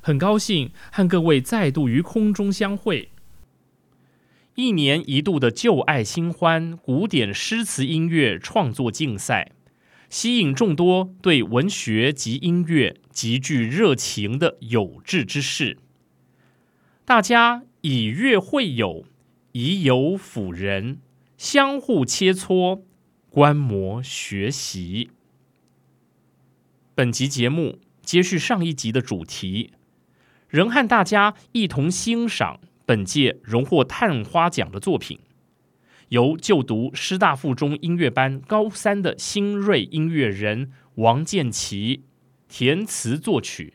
很高兴和各位再度于空中相会。一年一度的旧爱新欢古典诗词音乐创作竞赛，吸引众多对文学及音乐极具热情的有志之士。大家以乐会友，以友辅人，相互切磋，观摩学习。本集节目接续上一集的主题。仍和大家一同欣赏本届荣获探花奖的作品，由就读师大附中音乐班高三的新锐音乐人王建奇填词作曲，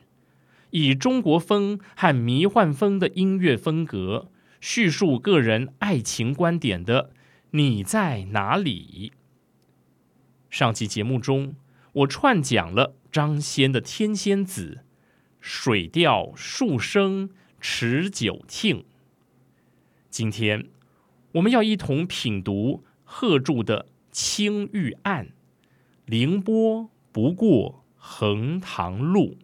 以中国风和迷幻风的音乐风格叙述个人爱情观点的《你在哪里》。上期节目中，我串讲了张先的《天仙子》。水调数声持久听。今天我们要一同品读贺铸的《青玉案》，凌波不过横塘路。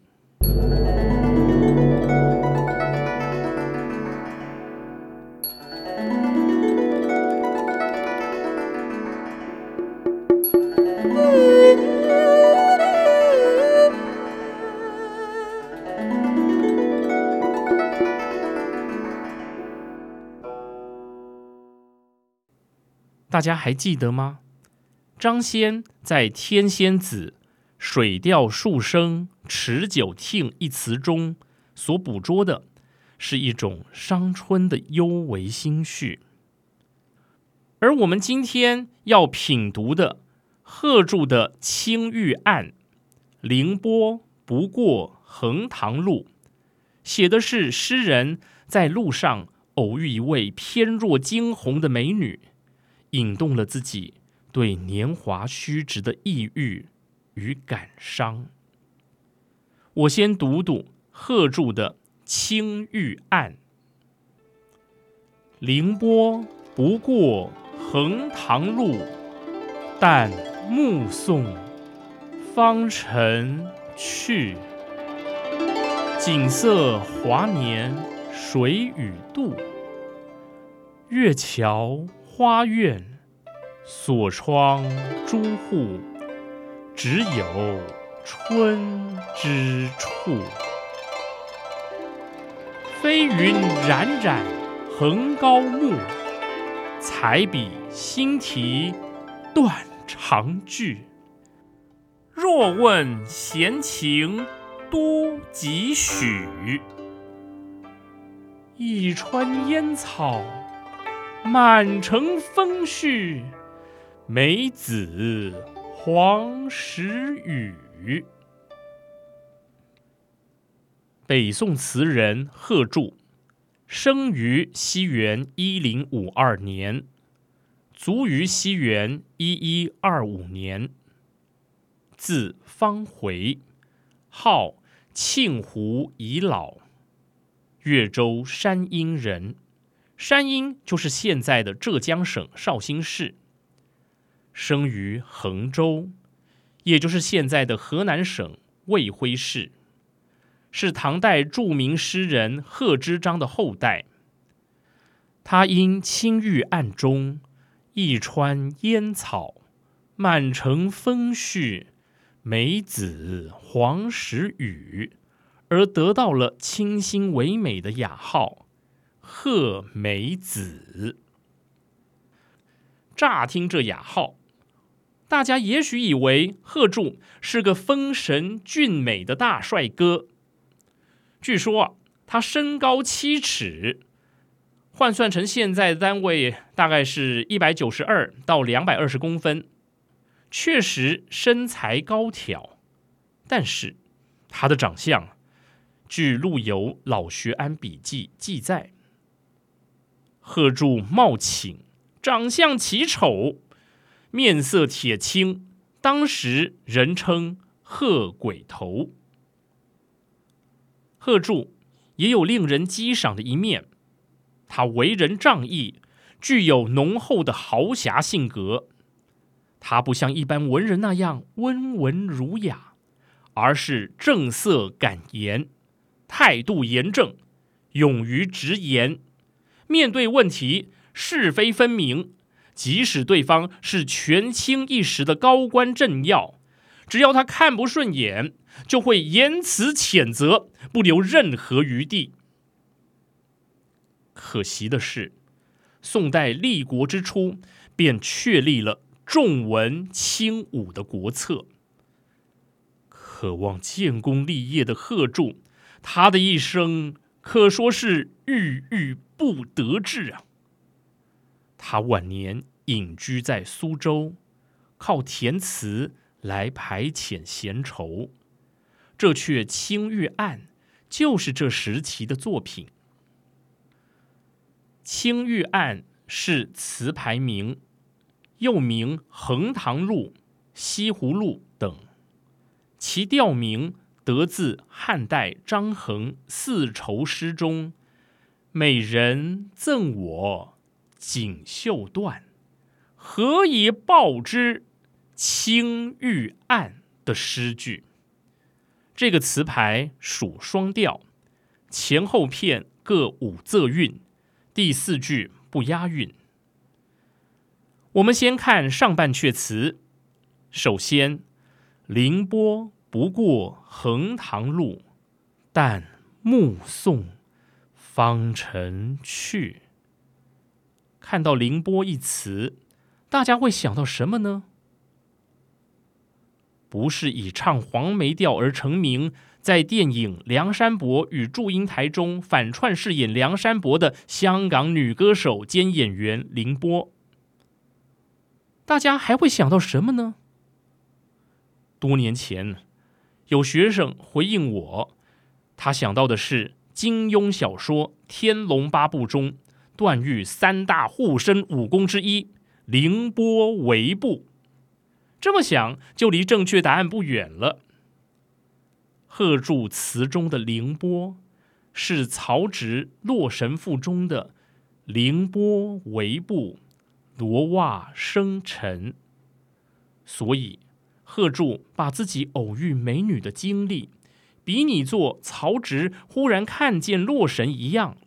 大家还记得吗？张先在《天仙子·水调数声持久听》一词中所捕捉的，是一种伤春的幽微心绪。而我们今天要品读的贺铸的《青玉案》，凌波不过横塘路，写的是诗人在路上偶遇一位翩若惊鸿的美女。引动了自己对年华虚掷的抑郁与感伤。我先读读贺铸的《青玉案》：凌波不过横塘路，但目送芳尘去。景色华年水与渡，月桥。花院锁窗朱户，只有春之处。飞云冉冉横高木，彩笔新题断肠句。若问闲情多几许？一川烟草，满城风絮。梅子黄时雨。北宋词人贺铸，生于西元一零五二年，卒于西元一一二五年。字方回，号庆湖遗老，越州山阴人。山阴就是现在的浙江省绍兴市。生于衡州，也就是现在的河南省卫辉市，是唐代著名诗人贺知章的后代。他因青玉案中一川烟草，满城风絮，梅子黄时雨，而得到了清新唯美的雅号“贺梅子”。乍听这雅号。大家也许以为贺铸是个风神俊美的大帅哥。据说啊，他身高七尺，换算成现在的单位，大概是一百九十二到两百二十公分，确实身材高挑。但是他的长相，据陆游《老学庵笔记》记载，贺铸貌寝，长相奇丑。面色铁青，当时人称“贺鬼头”。贺铸也有令人激赏的一面，他为人仗义，具有浓厚的豪侠性格。他不像一般文人那样温文儒雅，而是正色敢言，态度严正，勇于直言，面对问题是非分明。即使对方是权倾一时的高官政要，只要他看不顺眼，就会言辞谴责，不留任何余地。可惜的是，宋代立国之初便确立了重文轻武的国策。渴望建功立业的贺铸，他的一生可说是郁郁不得志啊。他晚年。隐居在苏州，靠填词来排遣闲愁。这阙《青玉案》就是这时期的作品。《青玉案》是词牌名，又名《横塘路》《西湖路》等。其调名得自汉代张衡《四愁诗》中“美人赠我锦绣缎”。何以报之？青玉案的诗句，这个词牌属双调，前后片各五仄韵，第四句不押韵。我们先看上半阙词。首先，凌波不过横塘路，但目送方尘去。看到“凌波”一词。大家会想到什么呢？不是以唱黄梅调而成名，在电影《梁山伯与祝英台》中反串饰演梁山伯的香港女歌手兼演员凌波。大家还会想到什么呢？多年前，有学生回应我，他想到的是金庸小说《天龙八部》中段誉三大护身武功之一。凌波微步，这么想就离正确答案不远了。贺铸词中的凌波是曹植《洛神赋》中的“凌波微步，罗袜生尘”，所以贺铸把自己偶遇美女的经历比拟作曹植忽然看见洛神一样。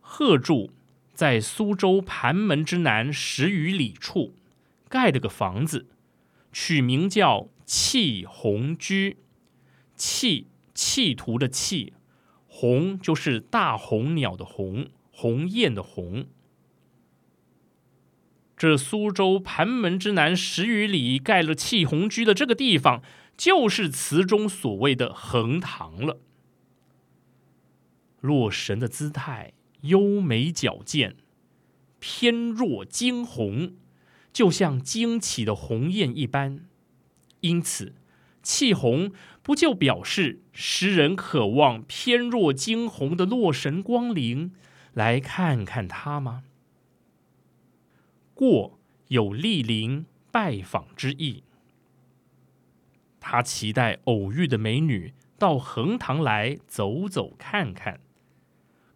贺铸。在苏州盘门之南十余里处，盖了个房子，取名叫弃鸿居。弃弃图的弃，鸿就是大红鸟的鸿，鸿雁的鸿。这苏州盘门之南十余里盖了气红居的这个地方，就是词中所谓的横塘了。洛神的姿态优美矫健，翩若惊鸿，就像惊起的鸿雁一般。因此，气红不就表示诗人渴望翩若惊鸿的洛神光临，来看看他吗？过有莅临拜访之意，他期待偶遇的美女到横塘来走走看看。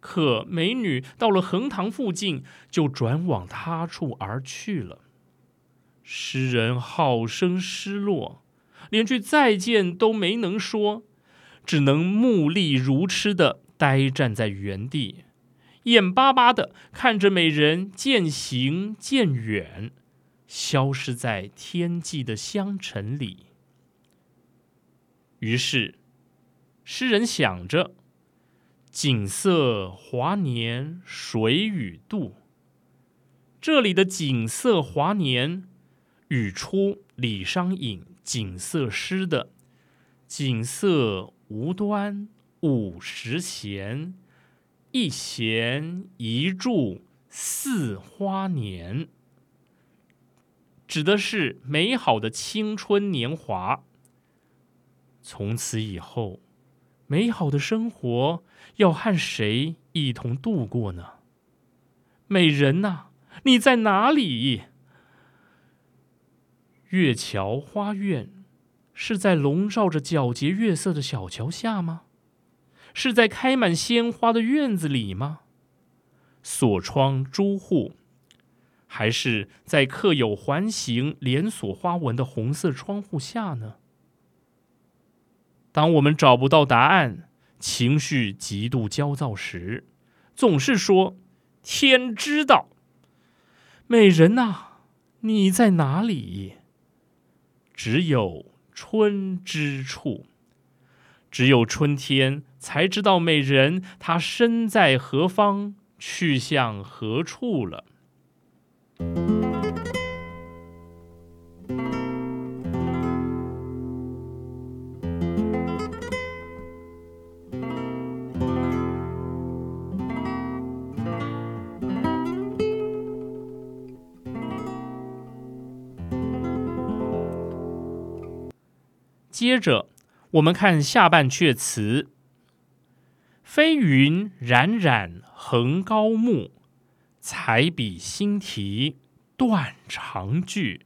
可美女到了横塘附近，就转往他处而去了。诗人好生失落，连句再见都没能说，只能目力如痴的呆站在原地，眼巴巴的看着美人渐行渐远，消失在天际的香尘里。于是，诗人想着。景色华年，谁与渡。这里的景色华年，语出李商隐景色诗的“景色无端五十弦，一弦一柱似花年”，指的是美好的青春年华。从此以后。美好的生活要和谁一同度过呢？美人呐，你在哪里？月桥花苑是在笼罩着皎洁月色的小桥下吗？是在开满鲜花的院子里吗？锁窗朱户，还是在刻有环形连锁花纹的红色窗户下呢？当我们找不到答案，情绪极度焦躁时，总是说：“天知道。”美人呐，你在哪里？只有春之处，只有春天才知道美人她身在何方，去向何处了。接着，我们看下半阙词：“飞云冉冉横高木，彩笔新题断肠句。”“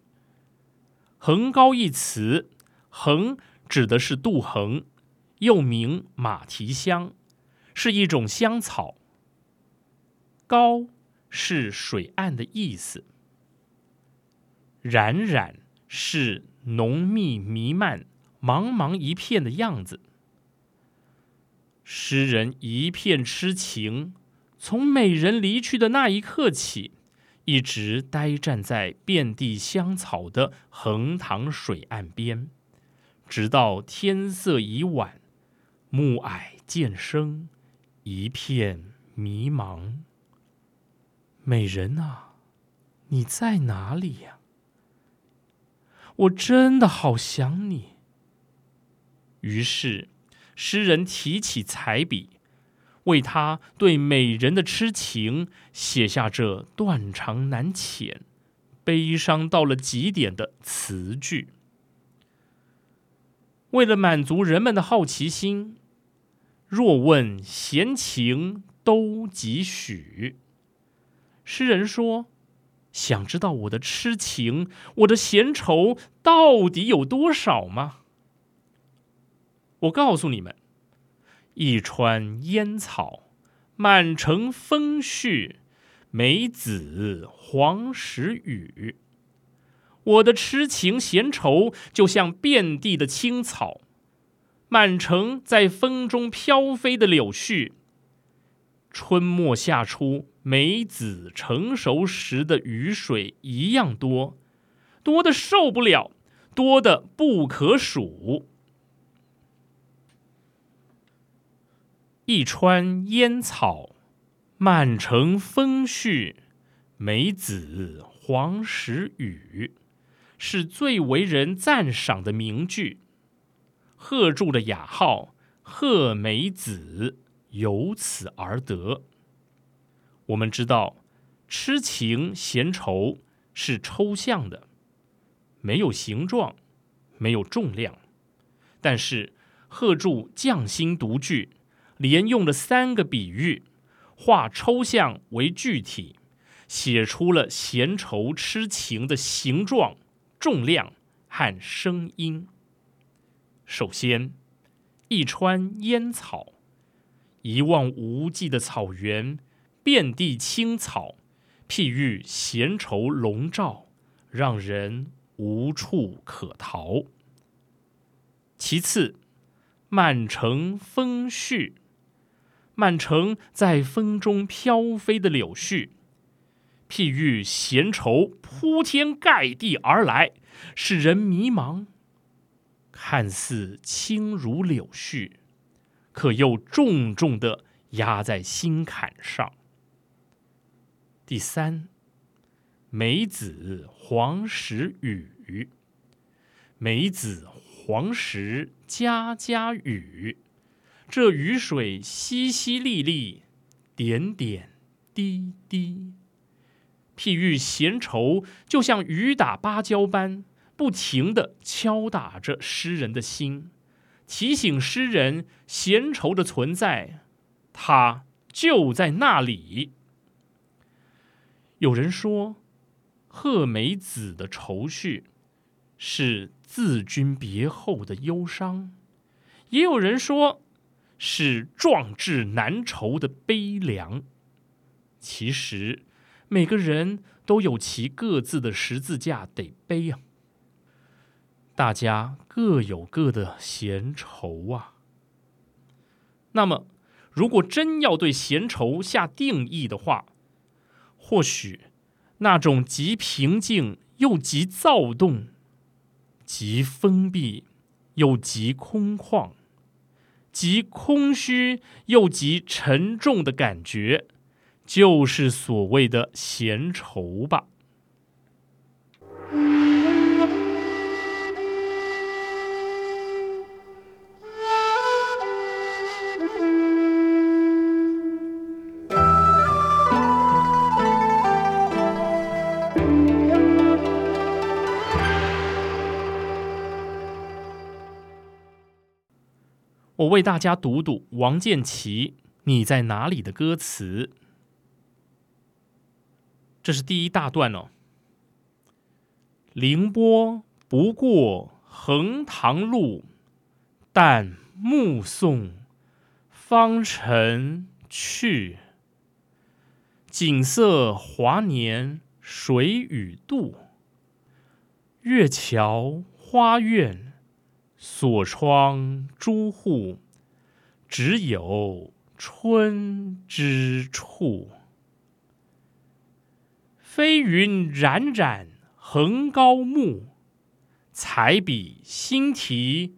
横高”一词，“横”指的是杜衡，又名马蹄香，是一种香草。“高”是水岸的意思。“冉冉”是浓密弥漫。茫茫一片的样子，诗人一片痴情，从美人离去的那一刻起，一直呆站在遍地香草的横塘水岸边，直到天色已晚，暮霭渐深，一片迷茫。美人啊，你在哪里呀？我真的好想你。于是，诗人提起彩笔，为他对美人的痴情写下这断肠难遣、悲伤到了极点的词句。为了满足人们的好奇心，若问闲情都几许？诗人说：“想知道我的痴情、我的闲愁到底有多少吗？”我告诉你们，一川烟草，满城风絮，梅子黄时雨。我的痴情闲愁，就像遍地的青草，满城在风中飘飞的柳絮。春末夏初，梅子成熟时的雨水一样多，多的受不了，多的不可数。一川烟草，满城风絮，梅子黄时雨”是最为人赞赏的名句。贺铸的雅号“贺梅子”由此而得。我们知道，痴情闲愁是抽象的，没有形状，没有重量。但是贺铸匠心独具，连用了三个比喻，化抽象为具体，写出了闲愁痴情的形状、重量和声音。首先，一川烟草，一望无际的草原。遍地青草，譬喻闲愁笼罩，让人无处可逃。其次，满城风絮，满城在风中飘飞的柳絮，譬喻闲愁铺天盖地而来，使人迷茫。看似轻如柳絮，可又重重的压在心坎上。第三，梅子黄时雨，梅子黄时家家雨，这雨水淅淅沥沥，点点滴滴，譬喻闲愁就像雨打芭蕉般，不停的敲打着诗人的心，提醒诗人闲愁的存在，它就在那里。有人说，贺梅子的愁绪是自君别后的忧伤；也有人说，是壮志难酬的悲凉。其实，每个人都有其各自的十字架得背啊。大家各有各的闲愁啊。那么，如果真要对闲愁下定义的话，或许，那种极平静又极躁动、极封闭又极空旷、即空虚又极沉重的感觉，就是所谓的闲愁吧。我为大家读读王建奇《你在哪里》的歌词。这是第一大段哦。凌波不过横塘路，但目送芳尘去。景色华年水与渡，月桥花苑。锁窗朱户，只有春之处。飞云冉冉横高木，彩笔新题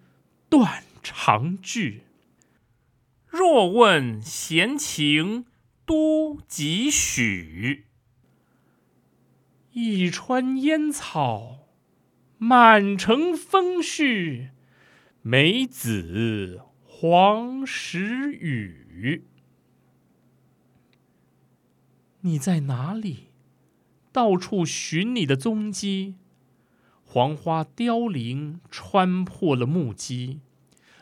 断肠句。若问闲情多几许？一川烟草，满城风絮。梅子黄时雨，你在哪里？到处寻你的踪迹。黄花凋零，穿破了木屐，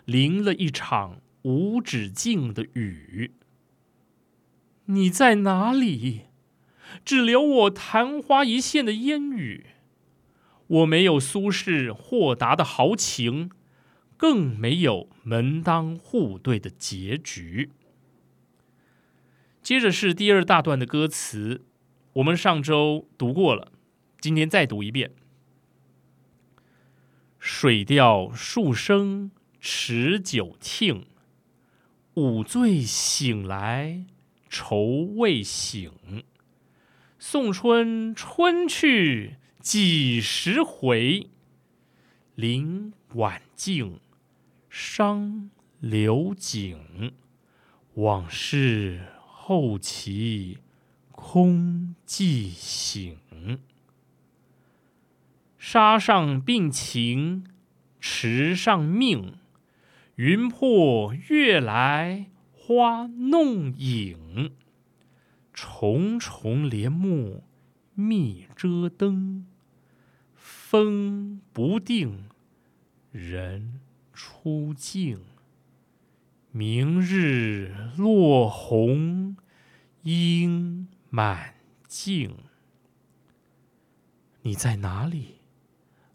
淋了一场无止境的雨。你在哪里？只留我昙花一现的烟雨。我没有苏轼豁达的豪情。更没有门当户对的结局。接着是第二大段的歌词，我们上周读过了，今天再读一遍。水调数声持酒磬，午醉醒来愁未醒。送春春去几时回？林晚静。伤流景，往事后期空记醒。沙上并情，池上命。云破月来花弄影，重重帘幕密遮灯。风不定，人初静。明日落红，应满径。你在哪里？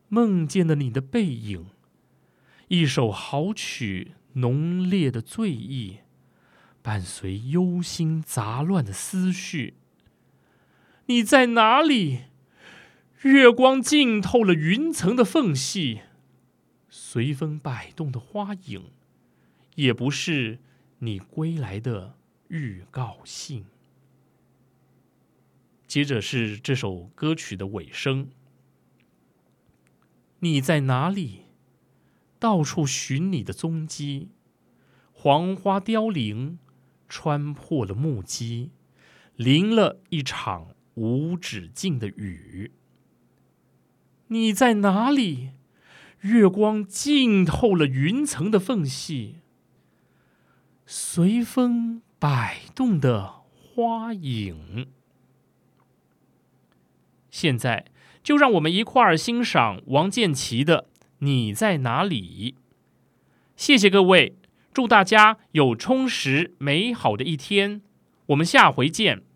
梦见了你的背影。一首好曲，浓烈的醉意，伴随忧心杂乱的思绪。你在哪里？月光浸透了云层的缝隙，随风摆动的花影，也不是你归来的预告信。接着是这首歌曲的尾声。你在哪里？到处寻你的踪迹，黄花凋零，穿破了木屐，淋了一场无止境的雨。你在哪里？月光浸透了云层的缝隙，随风摆动的花影。现在，就让我们一块儿欣赏王建奇的《你在哪里》。谢谢各位，祝大家有充实美好的一天。我们下回见。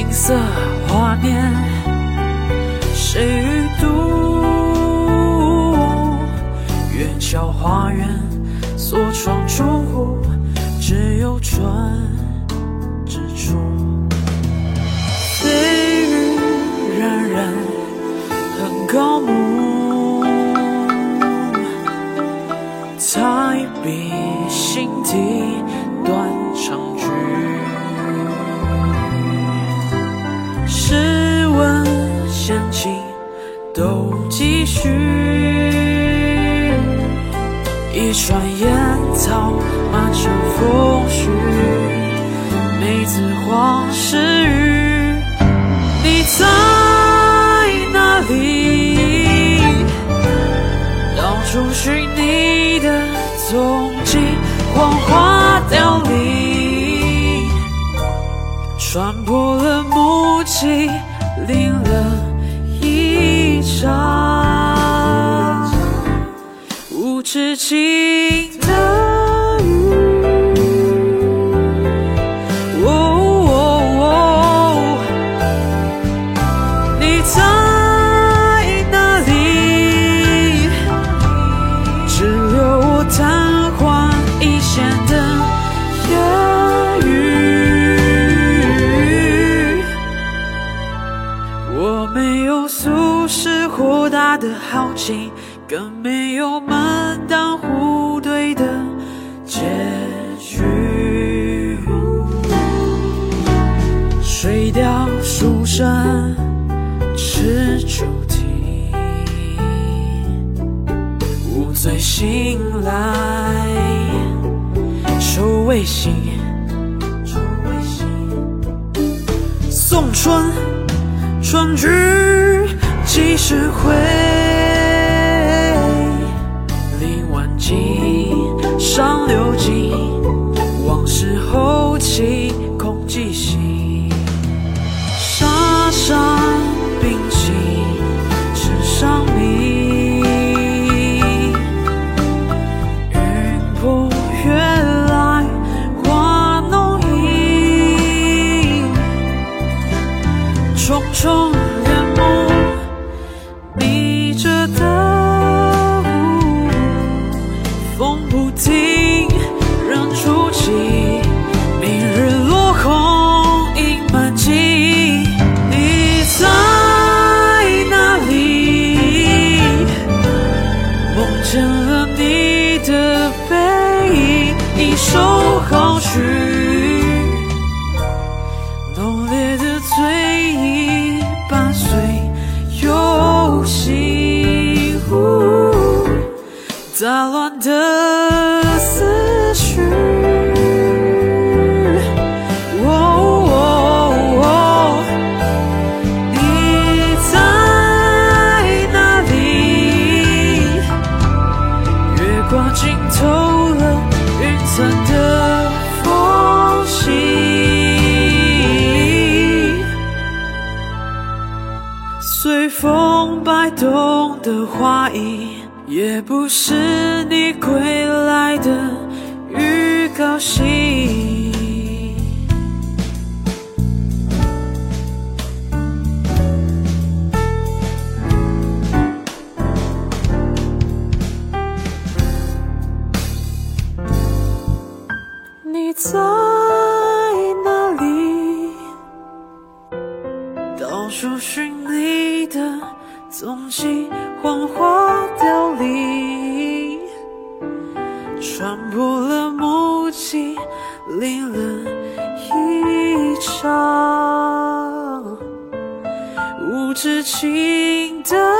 金色华年，谁与度？月桥花园，锁窗出户，只有春之处。飞羽冉冉，很高木，彩笔心底断肠闲情都继续？一转烟草，满城风絮，梅子黄时雨。你在哪里？到处寻你的踪迹，黄花凋零，穿破了木屐，零无止境。转吃主题，无醉醒来，愁未醒，愁未醒。送春，春去几时回？不停懂的话语也不是你归来的预告信。情的